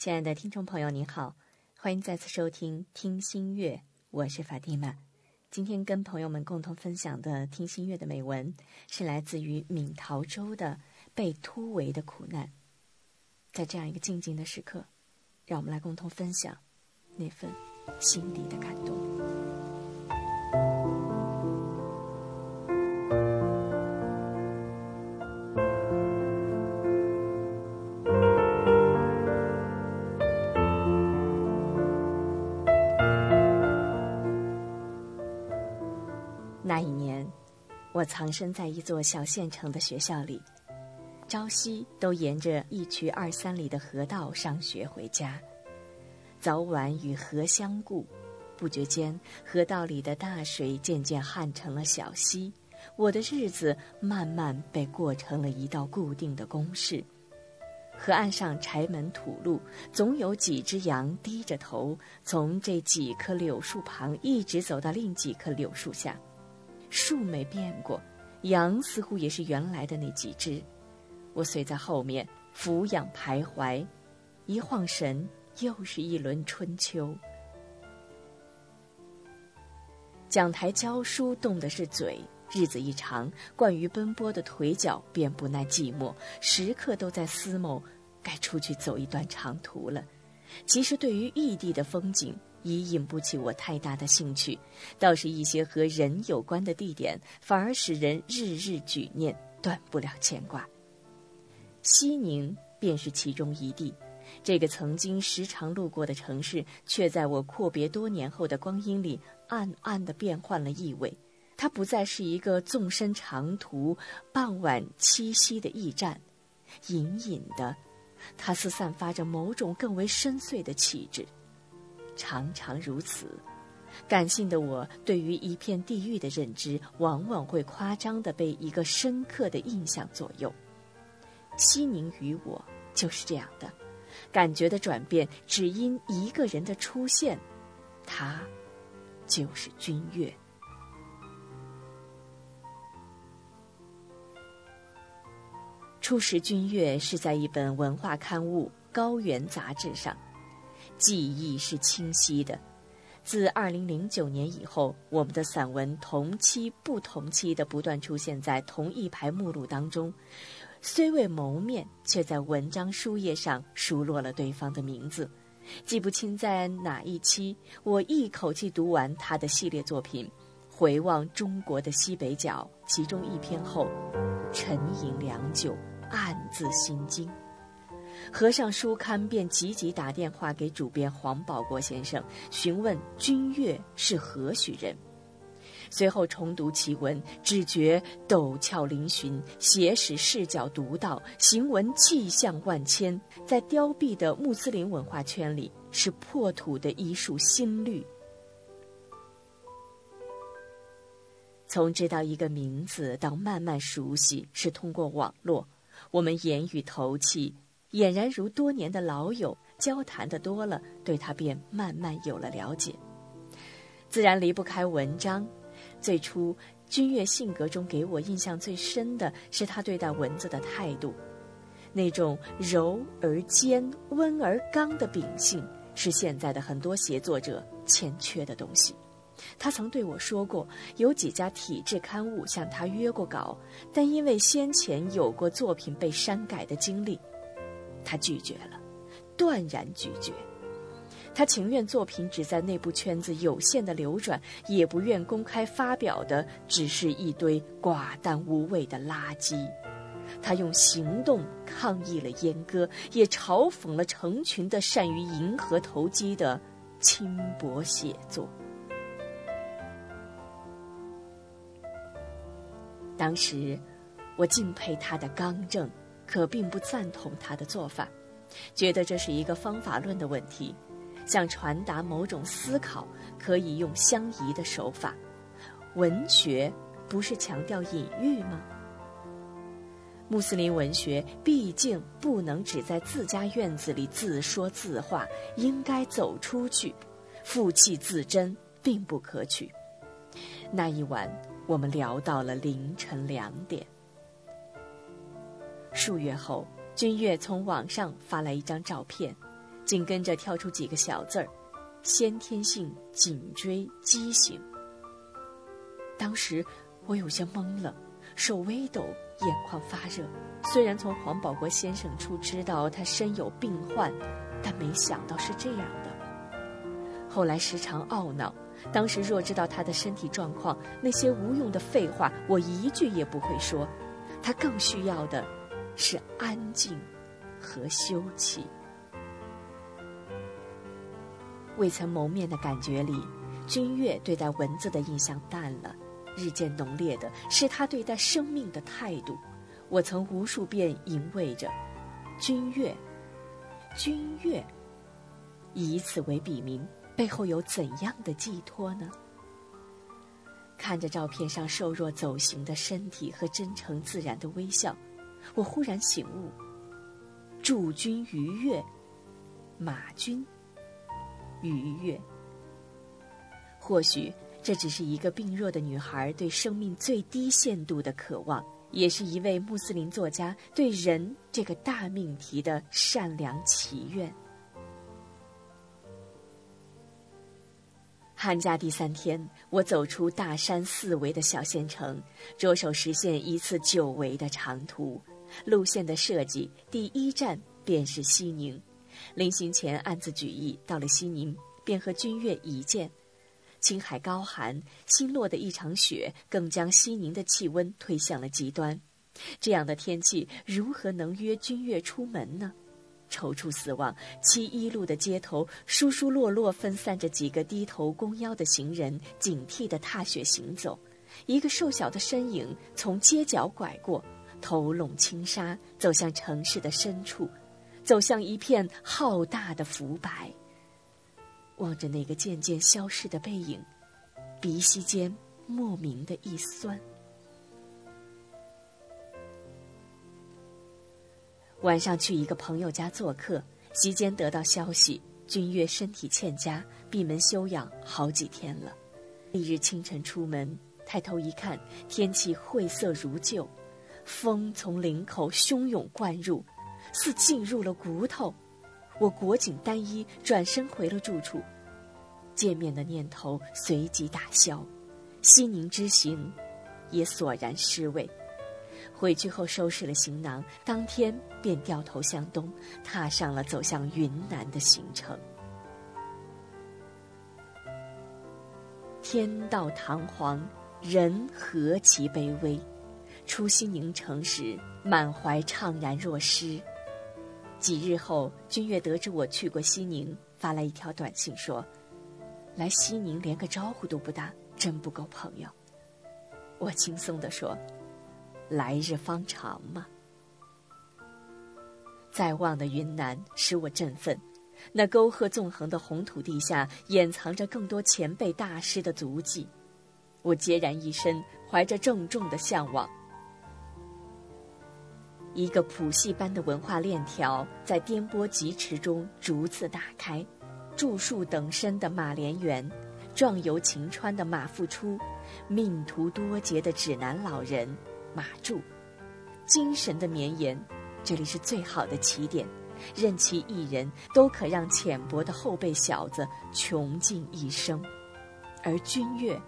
亲爱的听众朋友，您好，欢迎再次收听《听心月》，我是法蒂玛。今天跟朋友们共同分享的《听心月》的美文，是来自于闵桃州的《被突围的苦难》。在这样一个静静的时刻，让我们来共同分享那份心底的感动。藏身在一座小县城的学校里，朝夕都沿着一渠二三里的河道上学回家，早晚与河相顾，不觉间河道里的大水渐渐旱成了小溪，我的日子慢慢被过成了一道固定的公式。河岸上柴门土路，总有几只羊低着头从这几棵柳树旁一直走到另几棵柳树下。树没变过，羊似乎也是原来的那几只。我随在后面俯仰徘徊，一晃神，又是一轮春秋。讲台教书动的是嘴，日子一长，惯于奔波的腿脚便不耐寂寞，时刻都在思谋该出去走一段长途了。其实对于异地的风景。已引不起我太大的兴趣，倒是一些和人有关的地点，反而使人日日举念，断不了牵挂。西宁便是其中一地，这个曾经时常路过的城市，却在我阔别多年后的光阴里，暗暗地变换了意味。它不再是一个纵身长途、傍晚栖息的驿站，隐隐的，它似散发着某种更为深邃的气质。常常如此，感性的我对于一片地域的认知，往往会夸张的被一个深刻的印象左右。西宁与我就是这样的，感觉的转变只因一个人的出现，他就是君越。初识君越是在一本文化刊物《高原》杂志上。记忆是清晰的，自二零零九年以后，我们的散文同期不同期的不断出现在同一排目录当中，虽未谋面，却在文章书页上熟落了对方的名字。记不清在哪一期，我一口气读完他的系列作品《回望中国的西北角》其中一篇后，沉吟良久，暗自心惊。合上书刊，便急急打电话给主编黄保国先生，询问君越是何许人。随后重读其文，只觉陡峭嶙峋，写史视角独到，行文气象万千，在凋敝的穆斯林文化圈里，是破土的一束新绿。从知道一个名字到慢慢熟悉，是通过网络，我们言语投气。俨然如多年的老友，交谈的多了，对他便慢慢有了了解。自然离不开文章。最初，君越性格中给我印象最深的是他对待文字的态度，那种柔而坚、温而刚的秉性，是现在的很多写作者欠缺的东西。他曾对我说过，有几家体制刊物向他约过稿，但因为先前有过作品被删改的经历。他拒绝了，断然拒绝。他情愿作品只在内部圈子有限的流转，也不愿公开发表的只是一堆寡淡无味的垃圾。他用行动抗议了阉割，也嘲讽了成群的善于迎合投机的轻薄写作。当时，我敬佩他的刚正。可并不赞同他的做法，觉得这是一个方法论的问题。想传达某种思考，可以用相宜的手法。文学不是强调隐喻吗？穆斯林文学毕竟不能只在自家院子里自说自话，应该走出去，负气自珍并不可取。那一晚，我们聊到了凌晨两点。数月后，君越从网上发来一张照片，紧跟着跳出几个小字儿：“先天性颈椎畸形。”当时我有些懵了，手微抖，眼眶发热。虽然从黄保国先生处知道他身有病患，但没想到是这样的。后来时常懊恼，当时若知道他的身体状况，那些无用的废话我一句也不会说。他更需要的，是安静和休憩。未曾谋面的感觉里，君越对待文字的印象淡了，日渐浓烈的是他对待生命的态度。我曾无数遍吟味着“君越，君越”，以此为笔名，背后有怎样的寄托呢？看着照片上瘦弱走形的身体和真诚自然的微笑，我忽然醒悟：驻军愉悦，马军愉悦。或许这只是一个病弱的女孩对生命最低限度的渴望。也是一位穆斯林作家对人这个大命题的善良祈愿。寒假第三天，我走出大山四围的小县城，着手实现一次久违的长途。路线的设计，第一站便是西宁。临行前暗自举意，到了西宁便和君越一见。青海高寒，新落的一场雪更将西宁的气温推向了极端。这样的天气，如何能约君越出门呢？踌躇四望，七一路的街头疏疏落落分散着几个低头弓腰的行人，警惕地踏雪行走。一个瘦小的身影从街角拐过，头拢轻纱，走向城市的深处，走向一片浩大的浮白。望着那个渐渐消失的背影，鼻息间莫名的一酸。晚上去一个朋友家做客，席间得到消息，君越身体欠佳，闭门休养好几天了。翌日清晨出门，抬头一看，天气晦涩如旧，风从领口汹涌灌入，似进入了骨头。我裹紧单衣，转身回了住处。见面的念头随即打消，西宁之行也索然失味。回去后收拾了行囊，当天便掉头向东，踏上了走向云南的行程。天道堂皇，人何其卑微。出西宁城时，满怀怅然若失。几日后，君越得知我去过西宁，发来一条短信说：“来西宁连个招呼都不打，真不够朋友。”我轻松地说：“来日方长嘛。”在望的云南使我振奋，那沟壑纵横的红土地下，掩藏着更多前辈大师的足迹。我孑然一身，怀着郑重的向往。一个谱系般的文化链条在颠簸疾驰中逐次打开，著述等身的马连元，壮游秦川的马复初，命途多劫的指南老人马柱，精神的绵延，这里是最好的起点，任其一人都可让浅薄的后辈小子穷尽一生，而君越，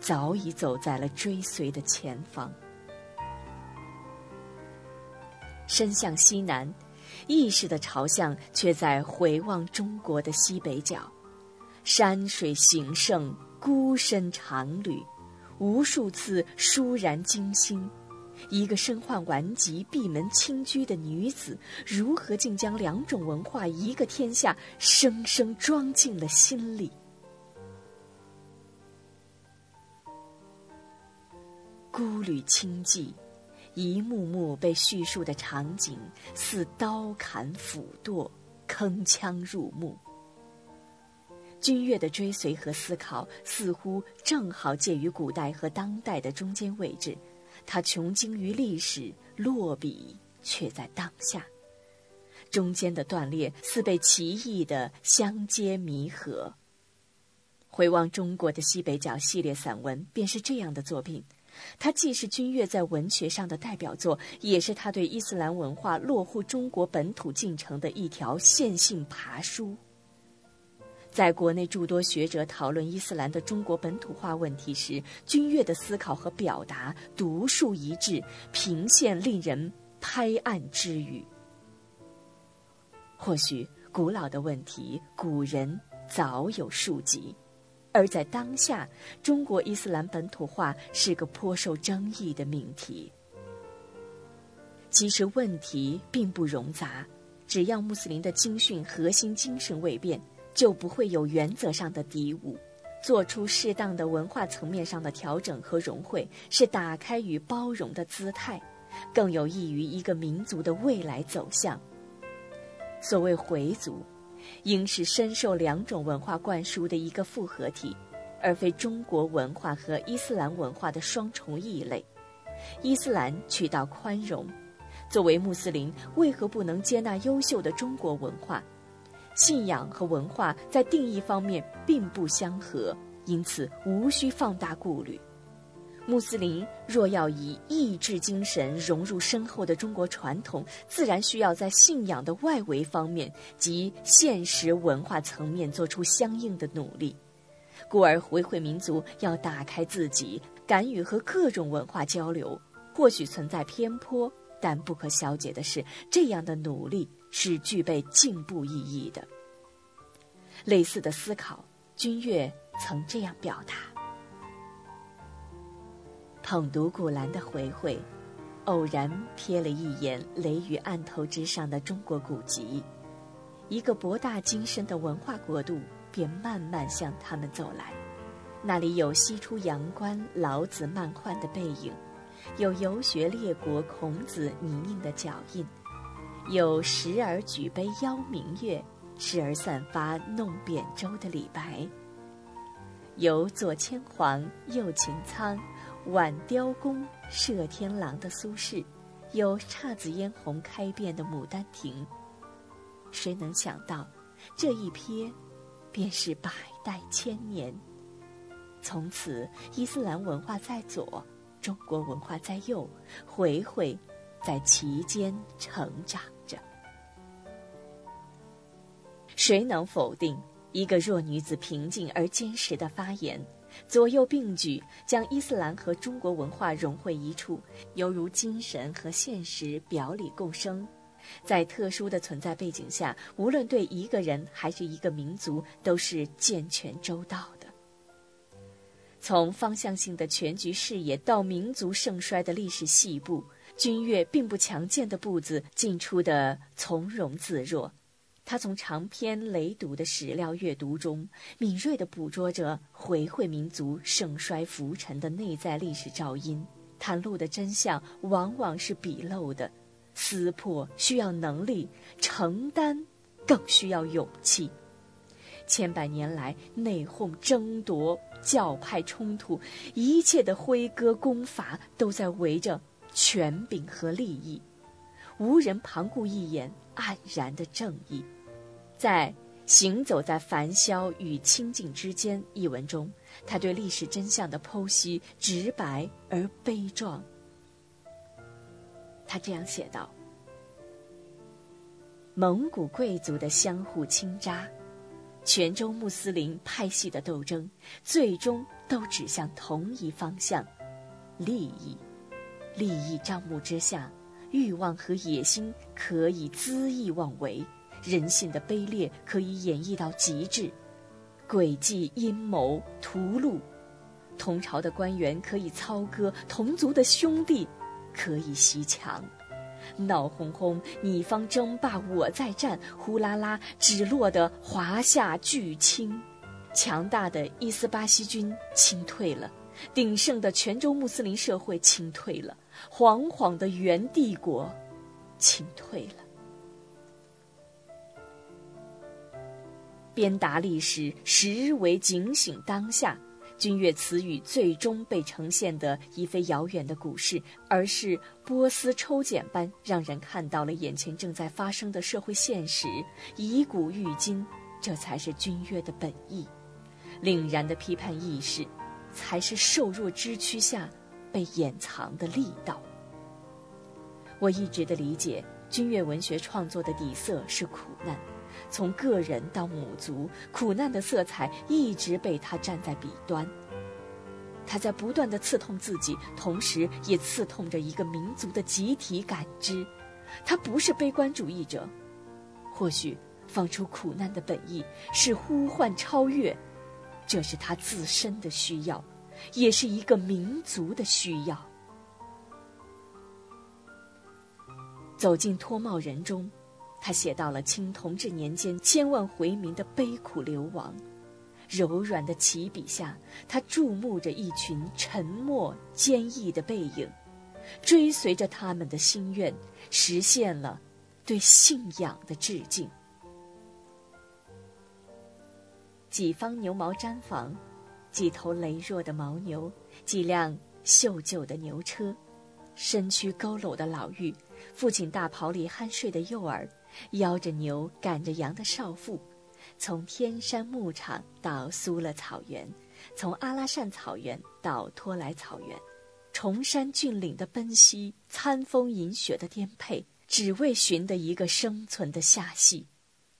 早已走在了追随的前方。身向西南，意识的朝向却在回望中国的西北角。山水形胜，孤身长旅，无数次倏然惊心。一个身患顽疾、闭门清居的女子，如何竟将两种文化一个天下，生生装进了心里？孤旅清寂。一幕幕被叙述的场景，似刀砍斧剁，铿锵入目。君越的追随和思考，似乎正好介于古代和当代的中间位置。他穷经于历史，落笔却在当下。中间的断裂，似被奇异的相接弥合。回望中国的西北角系列散文，便是这样的作品。它既是君越在文学上的代表作，也是他对伊斯兰文化落户中国本土进程的一条线性爬书。在国内诸多学者讨论伊斯兰的中国本土化问题时，君越的思考和表达独树一帜，频现令人拍案之语。或许古老的问题，古人早有数集。而在当下，中国伊斯兰本土化是个颇受争议的命题。其实问题并不冗杂，只要穆斯林的经训核心精神未变，就不会有原则上的敌误。做出适当的文化层面上的调整和融汇，是打开与包容的姿态，更有益于一个民族的未来走向。所谓回族。应是深受两种文化灌输的一个复合体，而非中国文化和伊斯兰文化的双重异类。伊斯兰渠道宽容，作为穆斯林，为何不能接纳优秀的中国文化？信仰和文化在定义方面并不相合，因此无需放大顾虑。穆斯林若要以意志精神融入深厚的中国传统，自然需要在信仰的外围方面及现实文化层面做出相应的努力。故而，回回民族要打开自己，敢于和各种文化交流。或许存在偏颇，但不可消解的是，这样的努力是具备进步意义的。类似的思考，君越曾这样表达。捧读古兰的回回，偶然瞥了一眼雷雨案头之上的中国古籍，一个博大精深的文化国度便慢慢向他们走来。那里有西出阳关老子漫画的背影，有游学列国孔子泥泞的脚印，有时而举杯邀明月，时而散发弄扁舟的李白，有左牵黄，右擎苍。挽雕弓射天狼的苏轼，有姹紫嫣红开遍的牡丹亭。谁能想到，这一瞥，便是百代千年。从此，伊斯兰文化在左，中国文化在右，回回在其间成长谁能否定一个弱女子平静而坚实的发言？左右并举，将伊斯兰和中国文化融汇一处，犹如精神和现实表里共生。在特殊的存在背景下，无论对一个人还是一个民族，都是健全周到的。从方向性的全局视野到民族盛衰的历史细部，君越并不强健的步子进出的从容自若。他从长篇累牍的史料阅读中，敏锐地捕捉着回回民族盛衰浮沉的内在历史照因，袒露的真相往往是笔漏的，撕破需要能力，承担更需要勇气。千百年来，内讧、争夺、教派冲突，一切的挥戈攻伐，都在围着权柄和利益，无人旁顾一眼，黯然的正义。在《行走在凡嚣与清净之间》一文中，他对历史真相的剖析直白而悲壮。他这样写道：“蒙古贵族的相互倾轧，泉州穆斯林派系的斗争，最终都指向同一方向——利益。利益障目之下，欲望和野心可以恣意妄为。”人性的卑劣可以演绎到极致，诡计阴谋屠戮，同朝的官员可以操戈，同族的兄弟可以袭墙，闹哄哄，你方争霸我在战，呼啦啦，只落得华夏巨倾，强大的伊斯巴西军清退了，鼎盛的泉州穆斯林社会清退了，惶惶的元帝国清退了。鞭打历史，实为警醒当下。君越词语最终被呈现的已非遥远的古事，而是波斯抽检般让人看到了眼前正在发生的社会现实，以古喻今，这才是君越的本意。凛然的批判意识，才是瘦弱之躯下被掩藏的力道。我一直的理解，君乐文学创作的底色是苦难，从个人到母族，苦难的色彩一直被他站在彼端。他在不断的刺痛自己，同时也刺痛着一个民族的集体感知。他不是悲观主义者，或许放出苦难的本意是呼唤超越，这是他自身的需要，也是一个民族的需要。走进脱帽人中，他写到了清同治年间千万回民的悲苦流亡。柔软的起笔下，他注目着一群沉默坚毅的背影，追随着他们的心愿，实现了对信仰的致敬。几方牛毛毡房，几头羸弱的牦牛，几辆锈旧的牛车，身躯佝偻的老妪，父亲大袍里酣睡的幼儿，邀着牛赶着羊的少妇。从天山牧场到苏勒草原，从阿拉善草原到托莱草原，崇山峻岭的奔袭，餐风饮雪的颠沛，只为寻得一个生存的下隙。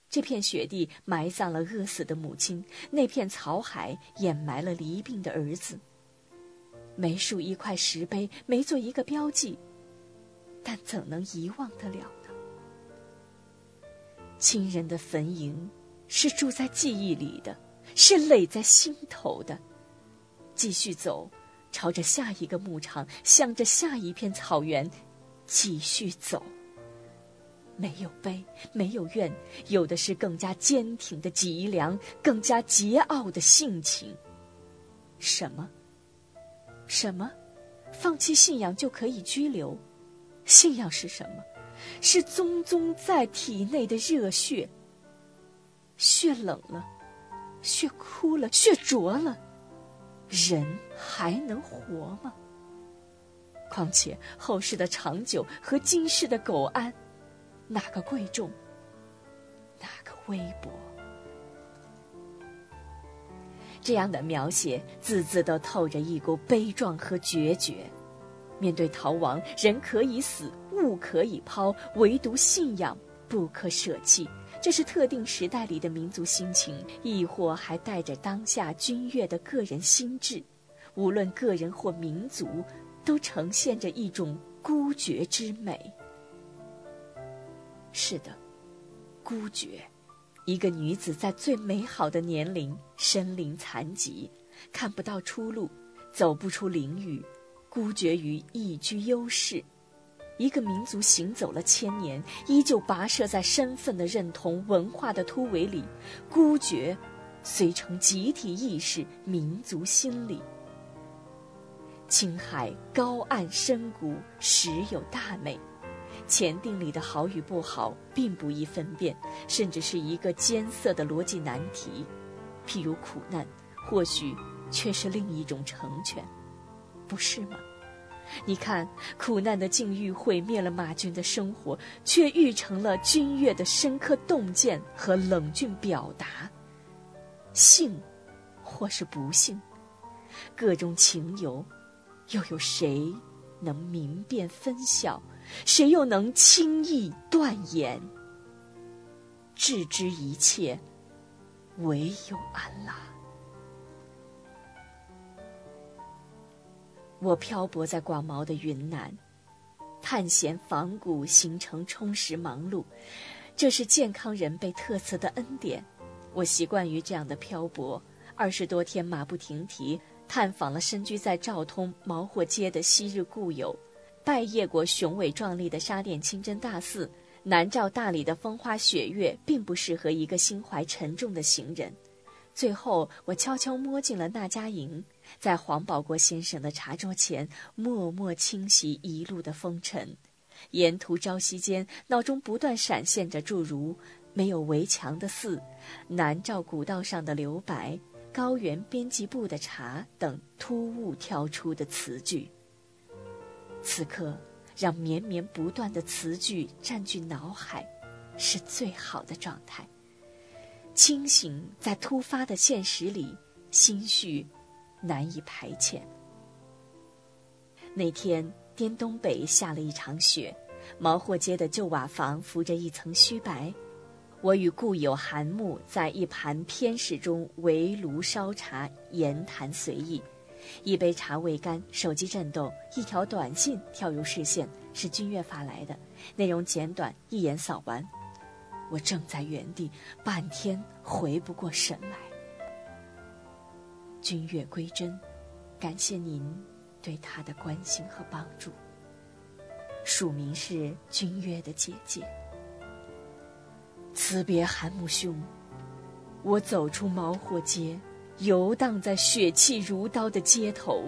这片雪地埋葬了饿死的母亲，那片草海掩埋了离病的儿子。没竖一块石碑，没做一个标记，但怎能遗忘得了？亲人的坟茔。是住在记忆里的，是垒在心头的。继续走，朝着下一个牧场，向着下一片草原，继续走。没有悲，没有怨，有的是更加坚挺的脊梁，更加桀骜的性情。什么？什么？放弃信仰就可以拘留？信仰是什么？是宗宗在体内的热血。血冷了，血枯了，血浊了，人还能活吗？况且后世的长久和今世的苟安，哪个贵重？哪个微薄？这样的描写，字字都透着一股悲壮和决绝。面对逃亡，人可以死，物可以抛，唯独信仰不可舍弃。这是特定时代里的民族心情，亦或还带着当下军乐的个人心智。无论个人或民族，都呈现着一种孤绝之美。是的，孤绝。一个女子在最美好的年龄，身临残疾，看不到出路，走不出囹圄，孤绝于一居优势。一个民族行走了千年，依旧跋涉在身份的认同、文化的突围里，孤绝，遂成集体意识、民族心理。青海高岸深谷，实有大美。前定里的好与不好，并不易分辨，甚至是一个艰涩的逻辑难题。譬如苦难，或许却是另一种成全，不是吗？你看，苦难的境遇毁灭了马军的生活，却育成了军乐的深刻洞见和冷峻表达。幸，或是不幸，各种情由，又有谁能明辨分晓？谁又能轻易断言？置之一切，唯有安拉。我漂泊在广袤的云南，探险访古，行程充实忙碌，这是健康人被特色的恩典。我习惯于这样的漂泊，二十多天马不停蹄，探访了身居在昭通毛货街的昔日故友，拜谒过雄伟壮丽的沙甸清真大寺。南诏大理的风花雪月，并不适合一个心怀沉重的行人。最后，我悄悄摸进了那家营。在黄保国先生的茶桌前，默默清洗一路的风尘。沿途朝夕间，脑中不断闪现着诸如“没有围墙的寺”“南诏古道上的留白”“高原编辑部的茶”等突兀跳出的词句。此刻，让绵绵不断的词句占据脑海，是最好的状态。清醒在突发的现实里，心绪。难以排遣。那天滇东北下了一场雪，毛货街的旧瓦房浮着一层虚白。我与故友韩木在一盘偏食中围炉烧茶，言谈随意。一杯茶未干，手机震动，一条短信跳入视线，是君越发来的，内容简短，一眼扫完。我正在原地，半天回不过神来。君越归真，感谢您对他的关心和帮助。署名是君越的姐姐。辞别韩木兄，我走出毛货街，游荡在血气如刀的街头，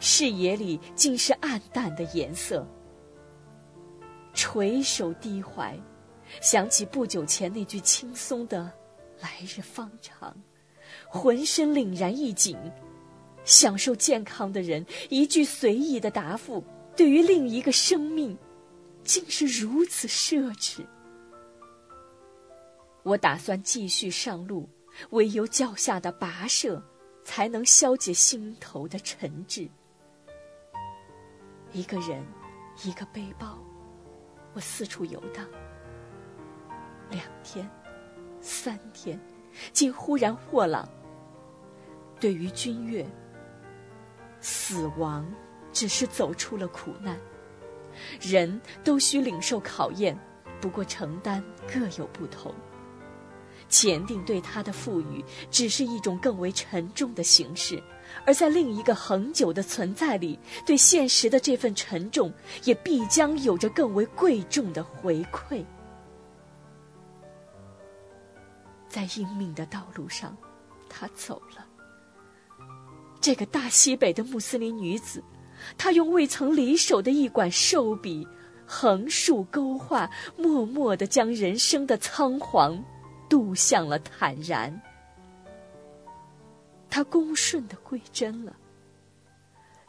视野里尽是暗淡的颜色。垂首低怀，想起不久前那句轻松的“来日方长”，浑身凛然一紧。享受健康的人一句随意的答复，对于另一个生命，竟是如此奢侈。我打算继续上路，唯有脚下的跋涉，才能消解心头的沉滞。一个人，一个背包，我四处游荡。两天，三天，竟忽然豁朗。对于君越，死亡只是走出了苦难。人都需领受考验，不过承担各有不同。前定对他的赋予，只是一种更为沉重的形式，而在另一个恒久的存在里，对现实的这份沉重，也必将有着更为贵重的回馈。在英命的道路上，他走了。这个大西北的穆斯林女子，她用未曾离手的一管瘦笔，横竖勾画，默默地将人生的仓皇。渡向了坦然，她恭顺的归真了。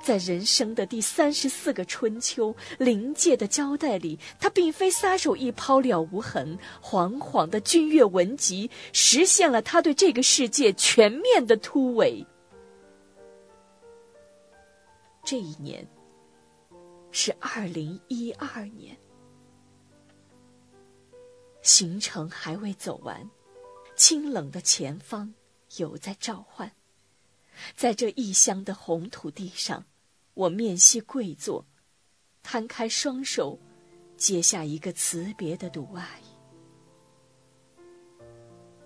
在人生的第三十四个春秋临界的交代里，他并非撒手一抛了无痕，惶惶的君越文集实现了他对这个世界全面的突围。这一年是二零一二年。行程还未走完，清冷的前方有在召唤。在这异乡的红土地上，我面膝跪坐，摊开双手，接下一个辞别的独爱。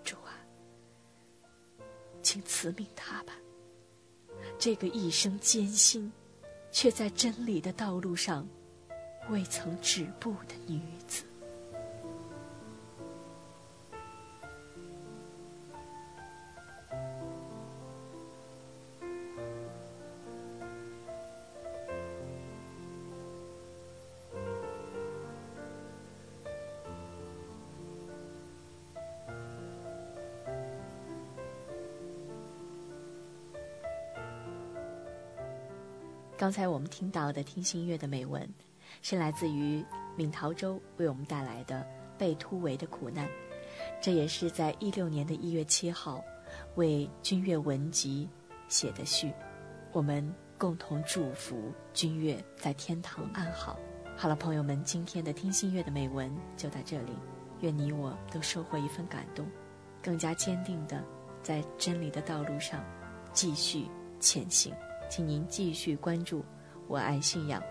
主啊，请辞命他吧，这个一生艰辛，却在真理的道路上未曾止步的女子。刚才我们听到的听心月的美文，是来自于闵桃洲为我们带来的被突围的苦难。这也是在一六年的一月七号，为君越文集写的序。我们共同祝福君越在天堂安好。好了，朋友们，今天的听心月的美文就到这里。愿你我都收获一份感动，更加坚定的在真理的道路上继续前行。请您继续关注“我爱信仰”，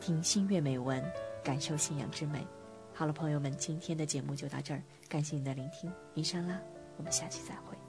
听心悦美文，感受信仰之美。好了，朋友们，今天的节目就到这儿，感谢您的聆听，云山啦，我们下期再会。